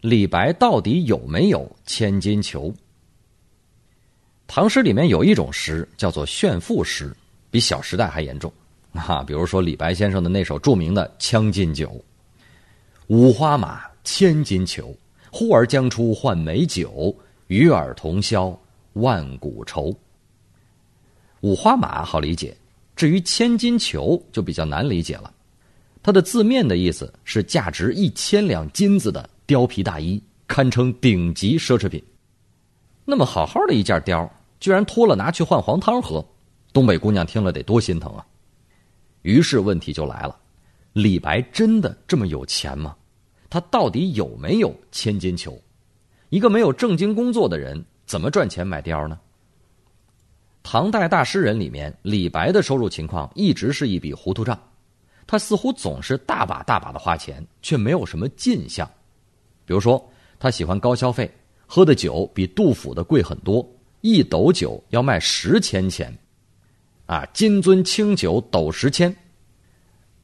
李白到底有没有千金裘？唐诗里面有一种诗叫做炫富诗，比《小时代》还严重啊！比如说李白先生的那首著名的《将进酒》：“五花马，千金裘，呼儿将出换美酒，与尔同销万古愁。”五花马好理解，至于千金裘就比较难理解了。它的字面的意思是价值一千两金子的貂皮大衣，堪称顶级奢侈品。那么好好的一件貂，居然脱了拿去换黄汤喝，东北姑娘听了得多心疼啊！于是问题就来了：李白真的这么有钱吗？他到底有没有千金裘？一个没有正经工作的人，怎么赚钱买貂呢？唐代大诗人里面，李白的收入情况一直是一笔糊涂账。他似乎总是大把大把的花钱，却没有什么进项。比如说，他喜欢高消费，喝的酒比杜甫的贵很多，一斗酒要卖十千钱。啊，金樽清酒斗十千，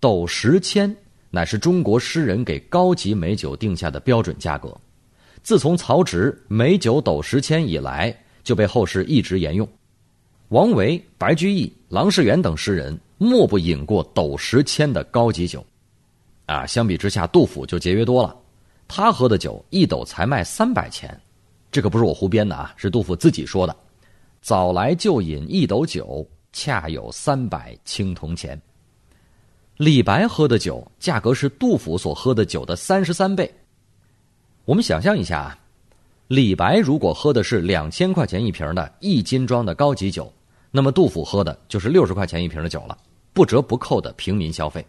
斗十千乃是中国诗人给高级美酒定下的标准价格。自从曹植“美酒斗十千”以来，就被后世一直沿用。王维、白居易、郎世元等诗人莫不饮过斗十千的高级酒，啊，相比之下，杜甫就节约多了。他喝的酒一斗才卖三百钱，这可不是我胡编的啊，是杜甫自己说的。早来就饮一斗酒，恰有三百青铜钱。李白喝的酒价格是杜甫所喝的酒的三十三倍。我们想象一下啊。李白如果喝的是两千块钱一瓶的一斤装的高级酒，那么杜甫喝的就是六十块钱一瓶的酒了，不折不扣的平民消费。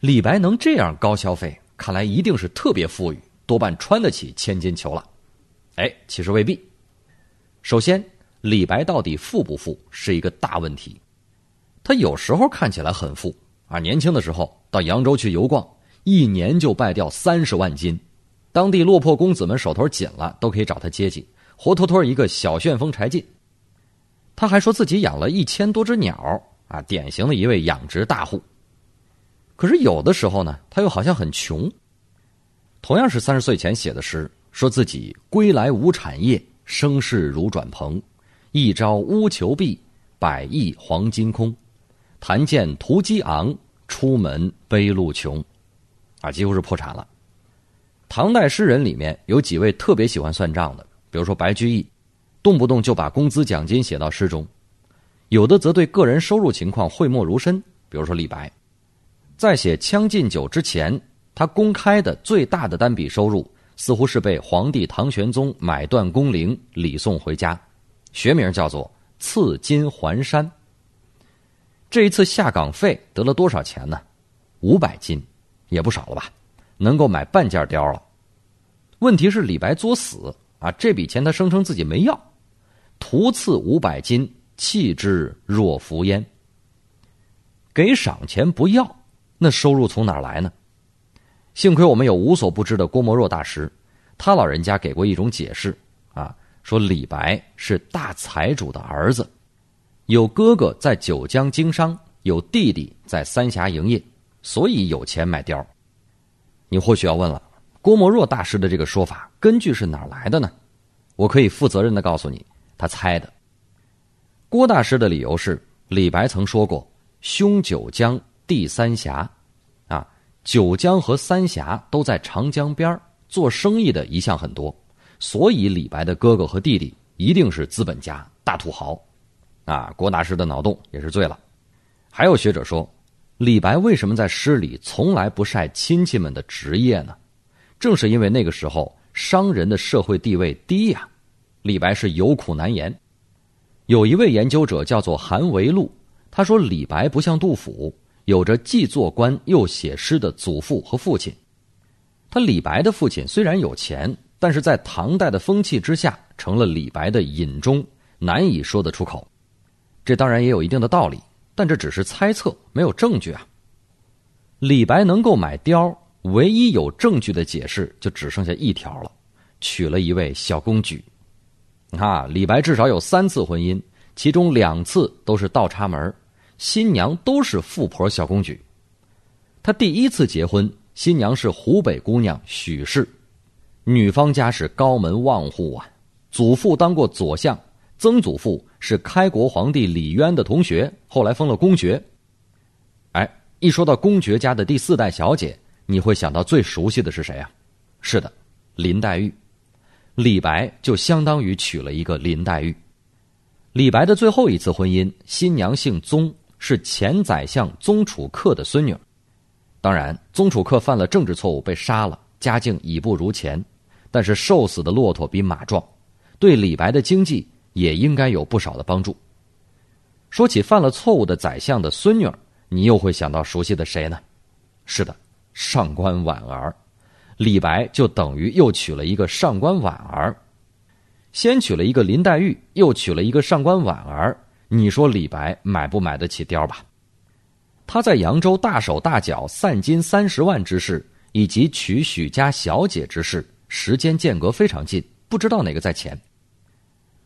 李白能这样高消费，看来一定是特别富裕，多半穿得起千金裘了。哎，其实未必。首先，李白到底富不富是一个大问题。他有时候看起来很富啊，年轻的时候到扬州去游逛，一年就败掉三十万金。当地落魄公子们手头紧了，都可以找他接济，活脱脱一个小旋风柴进。他还说自己养了一千多只鸟，啊，典型的一位养殖大户。可是有的时候呢，他又好像很穷。同样是三十岁前写的诗，说自己归来无产业，生事如转蓬，一朝乌裘敝，百亿黄金空，谈剑屠鸡昂，出门背路穷，啊，几乎是破产了。唐代诗人里面有几位特别喜欢算账的，比如说白居易，动不动就把工资奖金写到诗中；有的则对个人收入情况讳莫如深，比如说李白，在写《将进酒》之前，他公开的最大的单笔收入似乎是被皇帝唐玄宗买断工龄礼送回家，学名叫做“赐金还山”。这一次下岗费得了多少钱呢？五百金，也不少了吧。能够买半件貂了，问题是李白作死啊！这笔钱他声称自己没要，徒赐五百金，弃之若浮烟。给赏钱不要，那收入从哪儿来呢？幸亏我们有无所不知的郭沫若大师，他老人家给过一种解释啊，说李白是大财主的儿子，有哥哥在九江经商，有弟弟在三峡营业，所以有钱买貂。你或许要问了，郭沫若大师的这个说法根据是哪儿来的呢？我可以负责任的告诉你，他猜的。郭大师的理由是，李白曾说过“兄九江，地三峡”，啊，九江和三峡都在长江边做生意的一向很多，所以李白的哥哥和弟弟一定是资本家、大土豪，啊，郭大师的脑洞也是醉了。还有学者说。李白为什么在诗里从来不晒亲戚们的职业呢？正是因为那个时候商人的社会地位低呀。李白是有苦难言。有一位研究者叫做韩维禄，他说李白不像杜甫，有着既做官又写诗的祖父和父亲。他李白的父亲虽然有钱，但是在唐代的风气之下，成了李白的隐衷，难以说得出口。这当然也有一定的道理。但这只是猜测，没有证据啊。李白能够买貂，唯一有证据的解释就只剩下一条了：娶了一位小公举。啊，李白至少有三次婚姻，其中两次都是倒插门，新娘都是富婆小公举。他第一次结婚，新娘是湖北姑娘许氏，女方家是高门望户啊，祖父当过左相，曾祖父是开国皇帝李渊的同学，后来封了公爵。哎，一说到公爵家的第四代小姐，你会想到最熟悉的是谁啊？是的，林黛玉。李白就相当于娶了一个林黛玉。李白的最后一次婚姻，新娘姓宗，是前宰相宗楚客的孙女。当然，宗楚客犯了政治错误被杀了，家境已不如前。但是瘦死的骆驼比马壮，对李白的经济也应该有不少的帮助。说起犯了错误的宰相的孙女，你又会想到熟悉的谁呢？是的，上官婉儿。李白就等于又娶了一个上官婉儿，先娶了一个林黛玉，又娶了一个上官婉儿。你说李白买不买得起貂吧？他在扬州大手大脚散金三十万之事，以及娶许家小姐之事，时间间隔非常近，不知道哪个在前。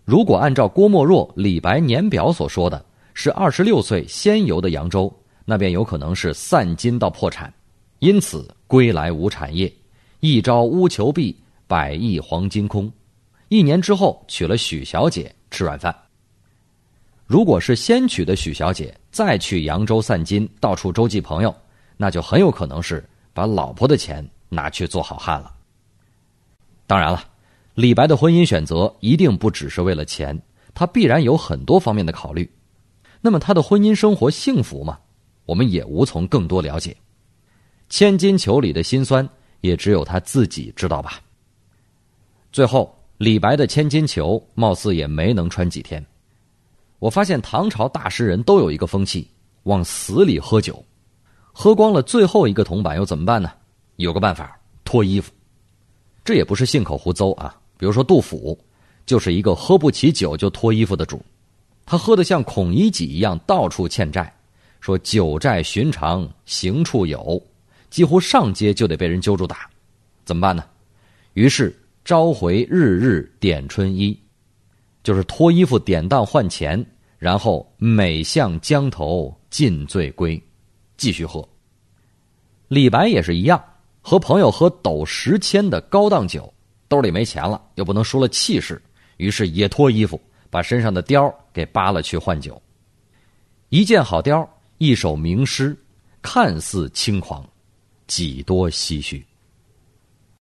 如果按照郭沫若、李白年表所说的，是二十六岁先游的扬州，那便有可能是散金到破产，因此归来无产业。一朝乌裘敝，百亿黄金空。一年之后娶了许小姐吃软饭。如果是先娶的许小姐，再去扬州散金，到处周济朋友，那就很有可能是把老婆的钱拿去做好汉了。当然了，李白的婚姻选择一定不只是为了钱，他必然有很多方面的考虑。那么他的婚姻生活幸福吗？我们也无从更多了解。千金裘里的辛酸。也只有他自己知道吧。最后，李白的千金裘貌似也没能穿几天。我发现唐朝大诗人都有一个风气，往死里喝酒，喝光了最后一个铜板又怎么办呢？有个办法，脱衣服。这也不是信口胡诌啊。比如说杜甫，就是一个喝不起酒就脱衣服的主。他喝得像孔乙己一样，到处欠债，说酒债寻常行处有。几乎上街就得被人揪住打，怎么办呢？于是召回日日点春衣，就是脱衣服典当换钱，然后每向江头尽醉归，继续喝。李白也是一样，和朋友喝斗十千的高档酒，兜里没钱了，又不能输了气势，于是也脱衣服，把身上的貂给扒了去换酒。一件好貂，一首名诗，看似轻狂。几多唏嘘。